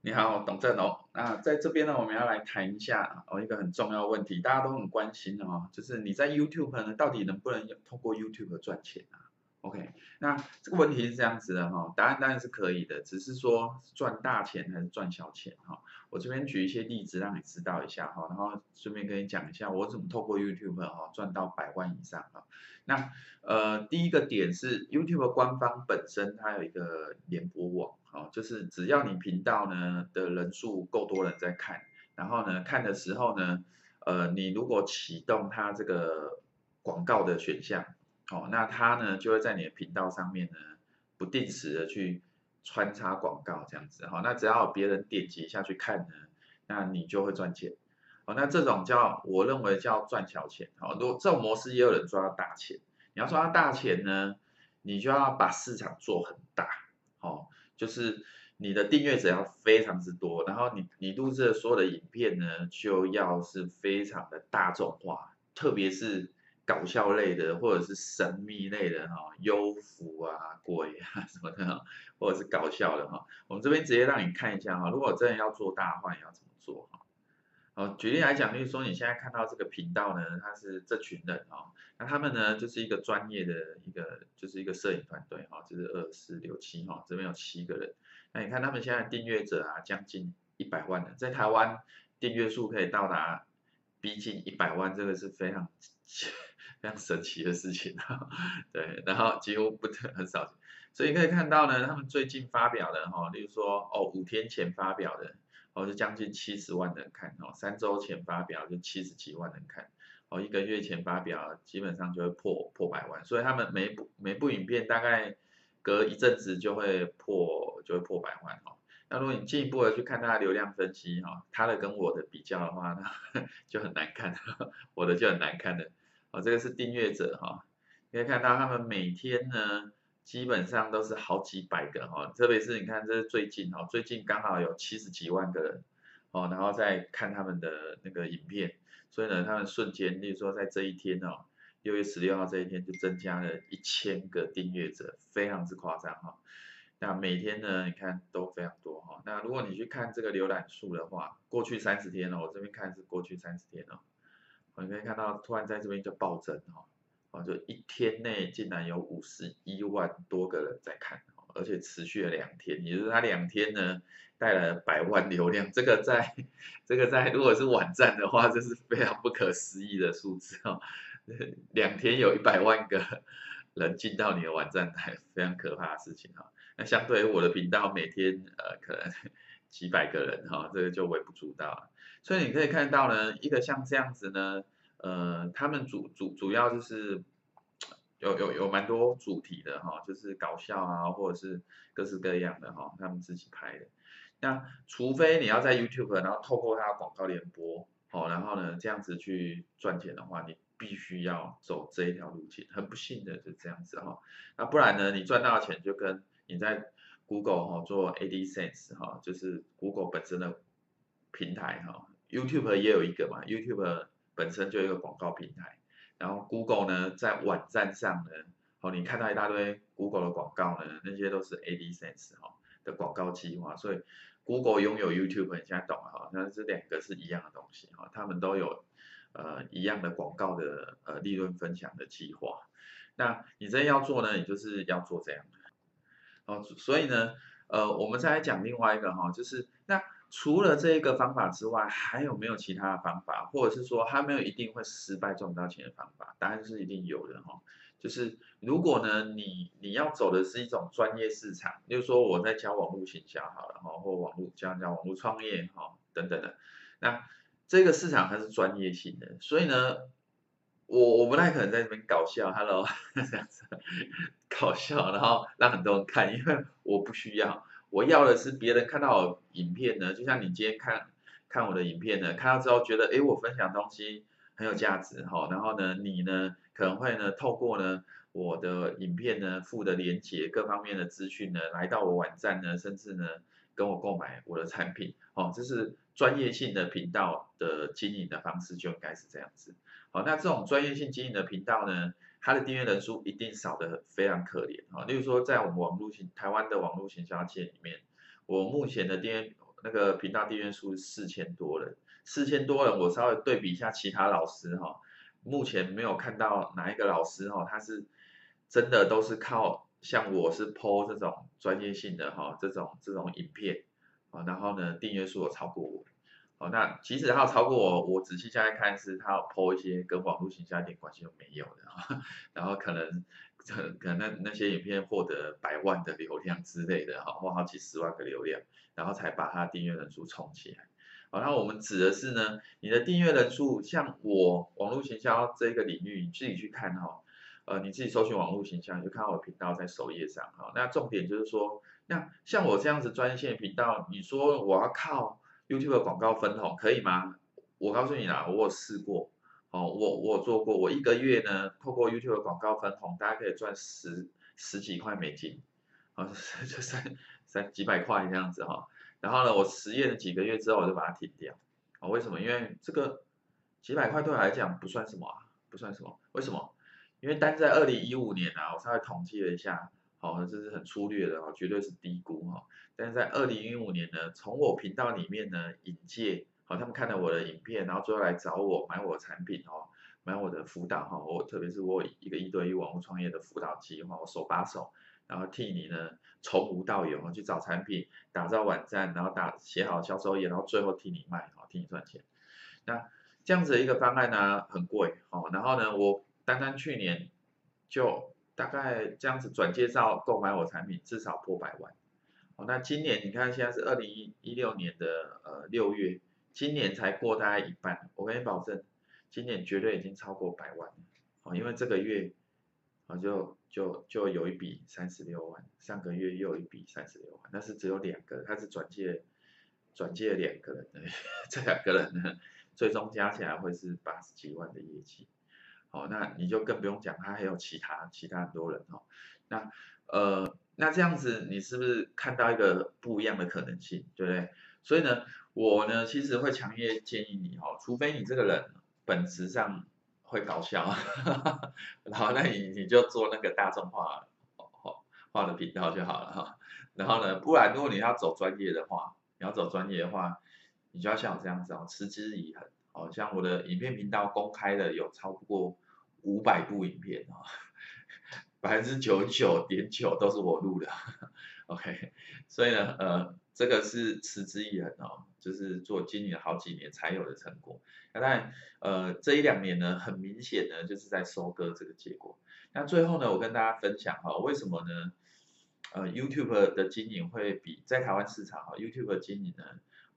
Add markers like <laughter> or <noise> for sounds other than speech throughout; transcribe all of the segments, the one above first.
你好，董振龙。那在这边呢，我们要来谈一下哦，一个很重要的问题，大家都很关心的哦，就是你在 YouTube 呢，到底能不能通过 YouTube 赚钱啊？OK，那这个问题是这样子的哈，答案当然是可以的，只是说赚大钱还是赚小钱哈。我这边举一些例子让你知道一下哈，然后顺便跟你讲一下我怎么透过 YouTube 哈赚到百万以上哈。那呃，第一个点是 YouTube 官方本身它有一个联播网。哦，就是只要你频道呢的人数够多人在看，然后呢看的时候呢，呃，你如果启动它这个广告的选项，哦，那它呢就会在你的频道上面呢不定时的去穿插广告这样子，哈、哦，那只要别人点击下去看呢，那你就会赚钱，哦，那这种叫我认为叫赚小钱，哦，如果这种模式也有人赚到大钱，你要赚到大钱呢，你就要把市场做很大，哦。就是你的订阅者要非常之多，然后你你录制的所有的影片呢，就要是非常的大众化，特别是搞笑类的或者是神秘类的哈，幽浮啊、鬼啊 <laughs> 什么的，或者是搞笑的哈，我们这边直接让你看一下哈，如果真的要做大的话，你要怎么做哈？哦，举例来讲，例如说你现在看到这个频道呢，它是这群人哦，那他们呢就是一个专业的一个，就是一个摄影团队哈，就是二四六七哈，这边有七个人，那你看他们现在订阅者啊，将近一百万的，在台湾订阅数可以到达逼近一百万，这个是非常 <laughs> 非常神奇的事情哈，对，然后几乎不得很少，所以可以看到呢，他们最近发表的哈，例如说哦，五天前发表的。哦，就将近七十万人看哦，三周前发表就七十几万人看，哦，一个月前发表基本上就会破破百万，所以他们每部每部影片大概隔一阵子就会破就会破百万哦。那如果你进一步的去看它的流量分析哈，它的跟我的比较的话，那 <laughs> 就很难看，我的就很难看的。哦，这个是订阅者哈，可以看到他们每天呢。基本上都是好几百个哈，特别是你看这是最近哈，最近刚好有七十几万个人哦，然后再看他们的那个影片，所以呢，他们瞬间，例如说在这一天哦，六月十六号这一天就增加了一千个订阅者，非常之夸张哈。那每天呢，你看都非常多哈。那如果你去看这个浏览数的话，过去三十天哦，我这边看是过去三十天哦，你可以看到突然在这边就暴增哈。啊，就一天内竟然有五十一万多个人在看，而且持续了两天，也就是他两天呢带来了百万流量，这个在 <laughs> 这个在如果是网站的话，这是非常不可思议的数字哦，<laughs> 两天有一百万个人进到你的网站，非常可怕的事情哈。那相对于我的频道每天呃可能几百个人哈，这个就微不足道，所以你可以看到呢，一个像这样子呢。呃，他们主主主要就是有有有蛮多主题的哈，就是搞笑啊，或者是各式各样的哈，他们自己拍的。那除非你要在 YouTube，然后透过它的广告联播，哦，然后呢这样子去赚钱的话，你必须要走这一条路径。很不幸的就这样子哈，那不然呢，你赚到的钱就跟你在 Google 哈做 AdSense 哈，就是 Google 本身的平台哈，YouTube 也有一个嘛，YouTube。本身就一个广告平台，然后 Google 呢，在网站上呢，哦，你看到一大堆 Google 的广告呢，那些都是 AdSense 哈的广告计划，所以 Google 拥有 YouTube，你现在懂了哈，那这两个是一样的东西哈，他们都有呃一样的广告的呃利润分享的计划，那你真要做呢，你就是要做这样。的，哦，所以呢，呃，我们再来讲另外一个哈，就是那。除了这一个方法之外，还有没有其他的方法，或者是说还没有一定会失败赚不到钱的方法？答案是一定有的哈。就是如果呢，你你要走的是一种专业市场，比如说我在教网络行销好了哈，或网络教教网络创业哈等等的，那这个市场它是专业性的，所以呢，我我不太可能在这边搞笑，Hello 这样子搞笑，然后让很多人看，因为我不需要。我要的是别人看到我影片呢，就像你今天看看我的影片呢，看到之后觉得，诶，我分享东西很有价值哈，然后呢，你呢可能会呢透过呢我的影片呢附的连接各方面的资讯呢，来到我网站呢，甚至呢跟我购买我的产品，哦，这是专业性的频道的经营的方式就应该是这样子。好，那这种专业性经营的频道呢，它的订阅人数一定少得非常可怜哈。例如说，在我们网络型台湾的网络行销界里面，我目前的订阅那个频道订阅数是四千多人，四千多人，我稍微对比一下其他老师哈，目前没有看到哪一个老师哈，他是真的都是靠像我是 po 这种专业性的哈，这种这种影片啊，然后呢订阅数有超过我，哦，那即使他有超过我，我仔细下来看是他有 po 一些跟网络形象一点关系都没有的，然后可能。可能那那些影片获得百万的流量之类的哈，或好几十万个流量，然后才把它订阅人数冲起来。好，那我们指的是呢，你的订阅人数，像我网络行销这个领域，你自己去看哈，呃，你自己搜寻网络行销，你就看到我频道在首页上哈。那重点就是说，那像我这样子专线频道，你说我要靠 YouTube 广告分红可以吗？我告诉你啦，我有试过。哦，我我做过，我一个月呢，透过 YouTube 的广告分红，大家可以赚十十几块美金，啊，<laughs> 就三三几百块这样子哈。然后呢，我实验了几个月之后，我就把它停掉。啊，为什么？因为这个几百块对我来讲不算什么啊，不算什么。为什么？因为单在二零一五年啊，我稍微统计了一下，好，这是很粗略的啊，绝对是低估哈。但是在二零一五年呢，从我频道里面呢引介。好，他们看了我的影片，然后最后来找我买我的产品哦，买我的辅导哈，我特别是我一个一对一网络创业的辅导计划，我手把手，然后替你呢从无到有去找产品，打造网站，然后打写好销售页，然后最后替你卖，好替你赚钱。那这样子的一个方案呢很贵哦，然后呢我单单去年就大概这样子转介绍购买我产品至少破百万。哦，那今年你看现在是二零一六年的呃六月。今年才过大概一半，我跟你保证，今年绝对已经超过百万了。哦，因为这个月，啊就就就有一笔三十六万，上个月又一笔三十六万，但是只有两个，他是转介转介两个人的，<laughs> 这两个人呢，最终加起来会是八十几万的业绩。好，那你就更不用讲，他还有其他其他很多人哦。那呃，那这样子你是不是看到一个不一样的可能性，对不对？所以呢，我呢其实会强烈建议你哦，除非你这个人本质上会搞笑，<laughs> 然后那你你就做那个大众化化化的频道就好了哈。然后呢，不然如果你要走专业的话，你要走专业的话，你就要像我这样子哦，持之以恒。哦，像我的影片频道公开的有超过五百部影片哦，百分之九十九点九都是我录的。OK，所以呢，呃。这个是持之以恒哦，就是做经营好几年才有的成果。那当然，呃，这一两年呢，很明显呢，就是在收割这个结果。那最后呢，我跟大家分享哈，为什么呢？呃，YouTube 的经营会比在台湾市场哈，YouTube 的经营呢，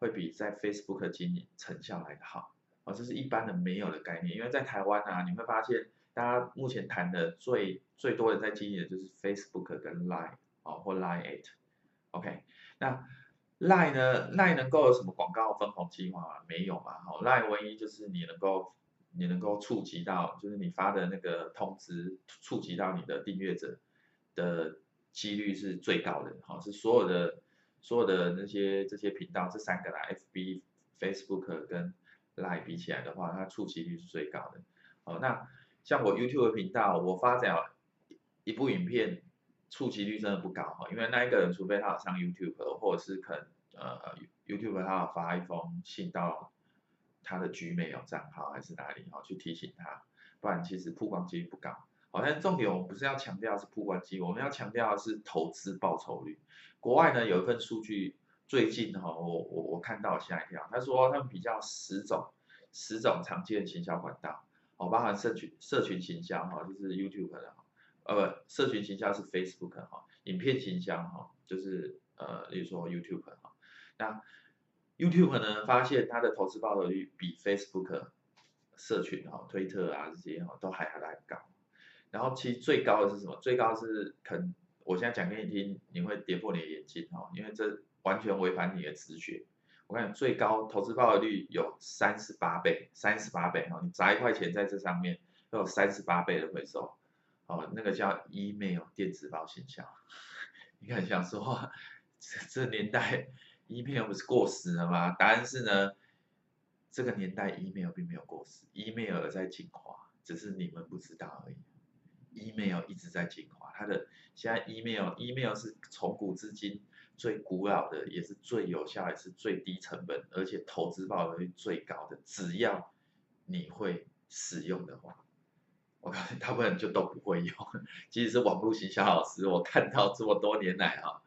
会比在 Facebook 经营成效来的好。这是一般人没有的概念，因为在台湾啊，你会发现，大家目前谈的最最多人在经营的就是 Facebook 跟 Line 啊，或 Line e i t。OK，那。Line 呢？？Line 能够有什么广告分红计划吗？没有嘛。好，，Line 唯一就是你能够，你能够触及到，就是你发的那个通知触及到你的订阅者的几率是最高的。好，是所有的所有的那些这些频道这三个啦，FB、Facebook 跟赖比起来的话，它触及率是最高的。好，那像我 YouTube 频道，我发展一部影片。触及率真的不高哈，因为那一个人除非他有上 YouTube，或者是可能呃 YouTube 他有发一封信到他的 Gmail 账号还是哪里哈，去提醒他，不然其实曝光几率不高。好，但重点我们不是要强调是曝光机，我们要强调的是投资报酬率。国外呢有一份数据，最近哈我我我看到吓一跳，他说他们比较十种十种常见的行销管道，哦，包含社群社群行销哈，就是 YouTube 的哈。呃不，社群行销是 Facebook 哈，影片行销哈，就是呃，例如说 YouTube 哈，那 YouTube 呢，发现它的投资报酬率比 Facebook 社群哈、推特啊这些哈都还还来高，然后其实最高的是什么？最高是肯我现在讲给你听，你会跌破你的眼镜哈，因为这完全违反你的直觉。我看最高投资报酬率有三十八倍，三十八倍哈，你砸一块钱在这上面，都有三十八倍的回收。哦，那个叫 email 电子报行销，<laughs> 你看想说，这这年代 <laughs> email 不是过时了吗？答案是呢，这个年代 email 并没有过时，email 在进化，只是你们不知道而已。email 一直在进化，它的现在 email email 是从古至今最古老的，也是最有效，也是最低成本，而且投资报酬率最高的。只要你会使用的话，我告诉你大部分人就都不会用。即使是网络行销老师，我看到这么多年来啊，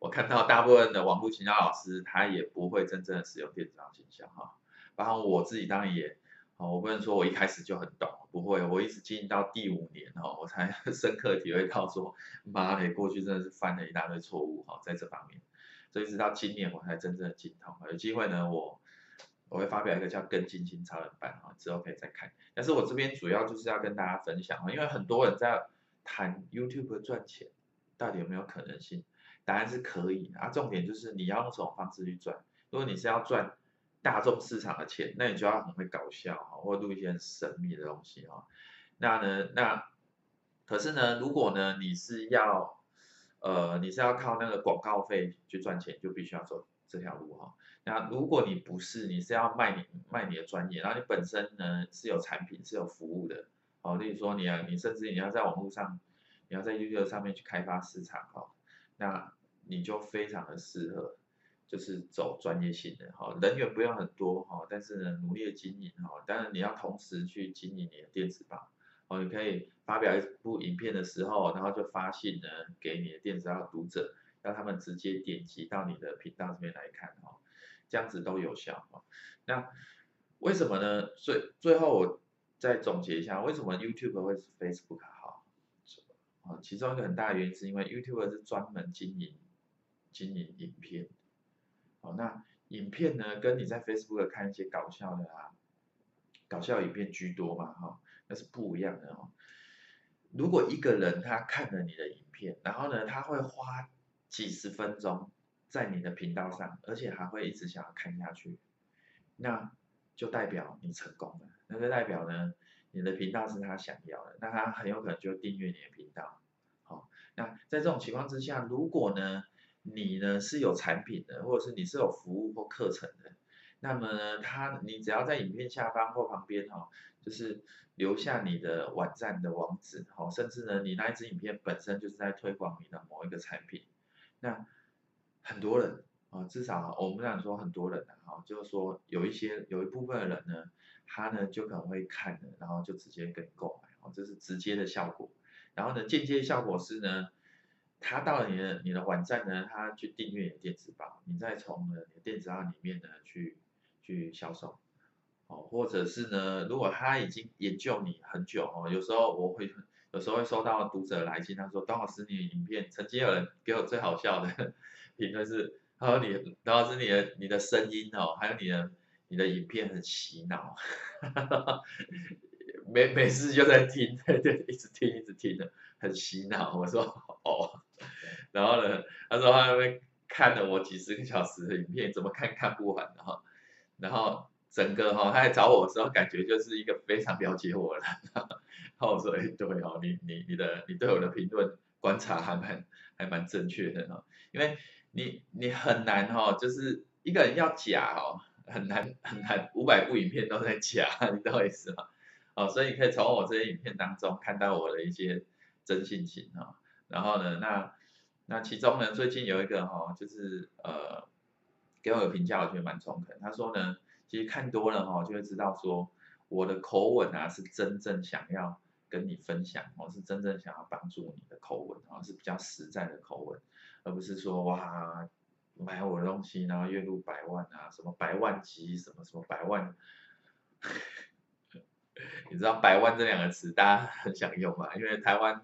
我看到大部分的网络行销老师，他也不会真正的使用电子商务行销哈。然后我自己当然也。我不能说我一开始就很懂，不会，我一直经营到第五年哦，我才 <laughs> 深刻体会到说，妈的，过去真的是犯了一大堆错误哈，在这方面，所以直到今年我才真正的精通。有机会呢，我我会发表一个叫更精心超人班哈，之后可以再看。但是我这边主要就是要跟大家分享，因为很多人在谈 YouTube 赚钱，到底有没有可能性？答案是可以，啊，重点就是你要用什么方式去赚。如果你是要赚。大众市场的钱，那你就要很会搞笑哈，或录一些很神秘的东西哈。那呢，那可是呢，如果呢你是要，呃，你是要靠那个广告费去赚钱，就必须要走这条路哈。那如果你不是，你是要卖你卖你的专业，然后你本身呢是有产品是有服务的，哦，例如说你要你甚至你要在网络上，你要在 YouTube 上面去开发市场哈，那你就非常的适合。就是走专业性的哈，人员不用很多哈，但是呢，努力的经营哈，当然你要同时去经营你的电子报哦，你可以发表一部影片的时候，然后就发信呢给你的电子报读者，让他们直接点击到你的频道这边来看哈，这样子都有效哈。那为什么呢？最最后我再总结一下，为什么 YouTube 会是 Facebook 好？啊，其中一个很大的原因是因为 YouTube 是专门经营经营影片。哦，那影片呢，跟你在 Facebook 看一些搞笑的啊，搞笑影片居多嘛，哈、那是不一样的哦。如果一个人他看了你的影片，然后呢，他会花几十分钟在你的频道上，而且还会一直想要看下去，那就代表你成功了，那就代表呢，你的频道是他想要的，那他很有可能就订阅你的频道。好、那在这种情况之下，如果呢，你呢是有产品的，或者是你是有服务或课程的，那么呢，他你只要在影片下方或旁边哈，就是留下你的网站的网址哈，甚至呢，你那一支影片本身就是在推广你的某一个产品，那很多人啊，至少我们不想说很多人哈，就是说有一些有一部分的人呢，他呢就可能会看了，然后就直接跟你购买，哦，这是直接的效果，然后呢，间接效果是呢。他到了你的你的网站呢，他去订阅你的电子报，你再从呢你的电子报里面呢去去销售，哦，或者是呢，如果他已经研究你很久哦，有时候我会有时候会收到读者来信，他说，董老师你的影片，曾经有人给我最好笑的 <laughs> 评论是，他说你董老师你的你的声音哦，还有你的你的影片很洗脑，没没事就在听，对 <laughs> 对，一直听一直听的，很洗脑，我说哦。然后呢，他说他那边看了我几十个小时的影片，怎么看看不完，的哈，然后整个哈，他来找我的时候，感觉就是一个非常了解我的。然后我说，哎，对哦，你你你的你对我的评论观察还蛮还蛮正确的哈，因为你你很难哈，就是一个人要假哦，很难很难，五百部影片都在假，<laughs> 你懂我意思吗？哦，所以你可以从我这些影片当中看到我的一些真性情哈，然后呢，那。那其中呢，最近有一个哈，就是呃，给我的评价，我觉得蛮中肯。他说呢，其实看多了哈，就会知道说我的口吻啊，是真正想要跟你分享，我是真正想要帮助你的口吻啊，是比较实在的口吻，而不是说哇，买我的东西然后月入百万啊，什么百万级，什么什么百万，你知道百万这两个词大家很想用嘛？因为台湾。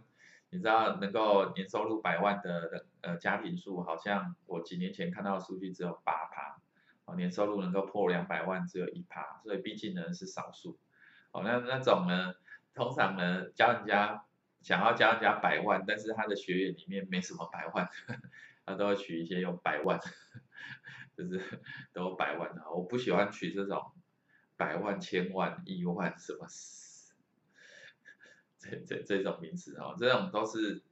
你知道能够年收入百万的呃家庭数，好像我几年前看到的数据只有八趴，哦，年收入能够破两百万只有一趴，所以毕竟呢是少数，哦，那那种呢，通常呢教人家想要教人家百万，但是他的学员里面没什么百万，<laughs> 他都会取一些用百万，<laughs> 就是都百万的，我不喜欢取这种百万、千万、亿万什么。这这这种名词哈，这种都是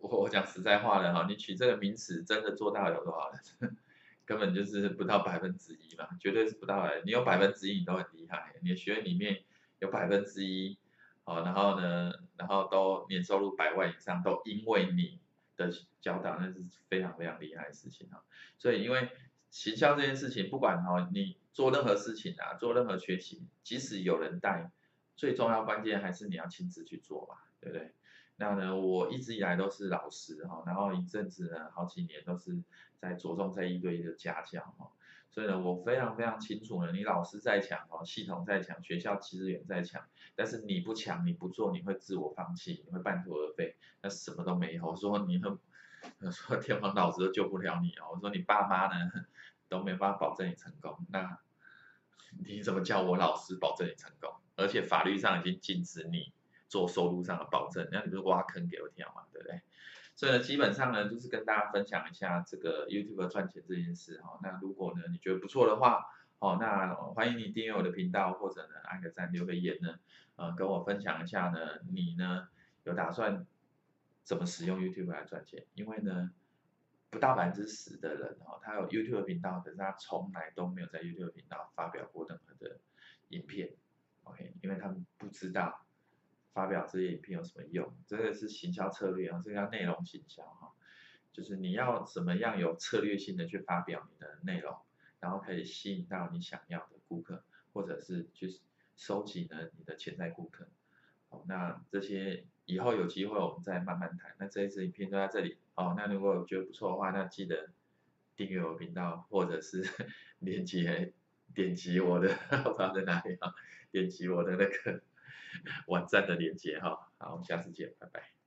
我我讲实在话的哈，你取这个名词真的做到有多少人？根本就是不到百分之一嘛，绝对是不到的。你有百分之一，你都很厉害。你的学员里面有百分之一好，然后呢，然后都年收入百万以上，都因为你的教导，那是非常非常厉害的事情啊。所以因为行销这件事情，不管哈你做任何事情啊，做任何学习，即使有人带，最重要关键还是你要亲自去做嘛，对不对？那呢，我一直以来都是老师哈，然后一阵子呢，好几年都是在着重在一对一的家教哈。所以呢，我非常非常清楚呢，你老师再强哦，系统再强，学校资源再强，但是你不强，你不做，你会自我放弃，你会半途而废，那什么都没有。我说你很，我说天王老子都救不了你哦。我说你爸妈呢都没办法保证你成功，那你怎么叫我老师保证你成功？而且法律上已经禁止你做收入上的保证，那你不挖坑给我跳嘛，对不对？所以呢，基本上呢，就是跟大家分享一下这个 YouTube 赚钱这件事哈。那如果呢你觉得不错的话，哦，那欢迎你订阅我的频道，或者呢按个赞，留个言呢，呃，跟我分享一下呢，你呢有打算怎么使用 YouTube 来赚钱？因为呢，不到百分之十的人哦，他有 YouTube 频道，可是他从来都没有在 YouTube 频道发表过任何的影片，OK？因为他们不知道。发表这些影片有什么用？这个是行销策略啊，这叫内容行销哈，就是你要怎么样有策略性的去发表你的内容，然后可以吸引到你想要的顾客，或者是去收集呢你的潜在顾客。好，那这些以后有机会我们再慢慢谈。那这一次影片就到这里。哦，那如果觉得不错的话，那记得订阅我频道，或者是 <laughs> 链接点击我的，<laughs> 我不知道在哪里啊，点击我的那个。<laughs> 网站的链接哈，好，我们下次见，拜拜。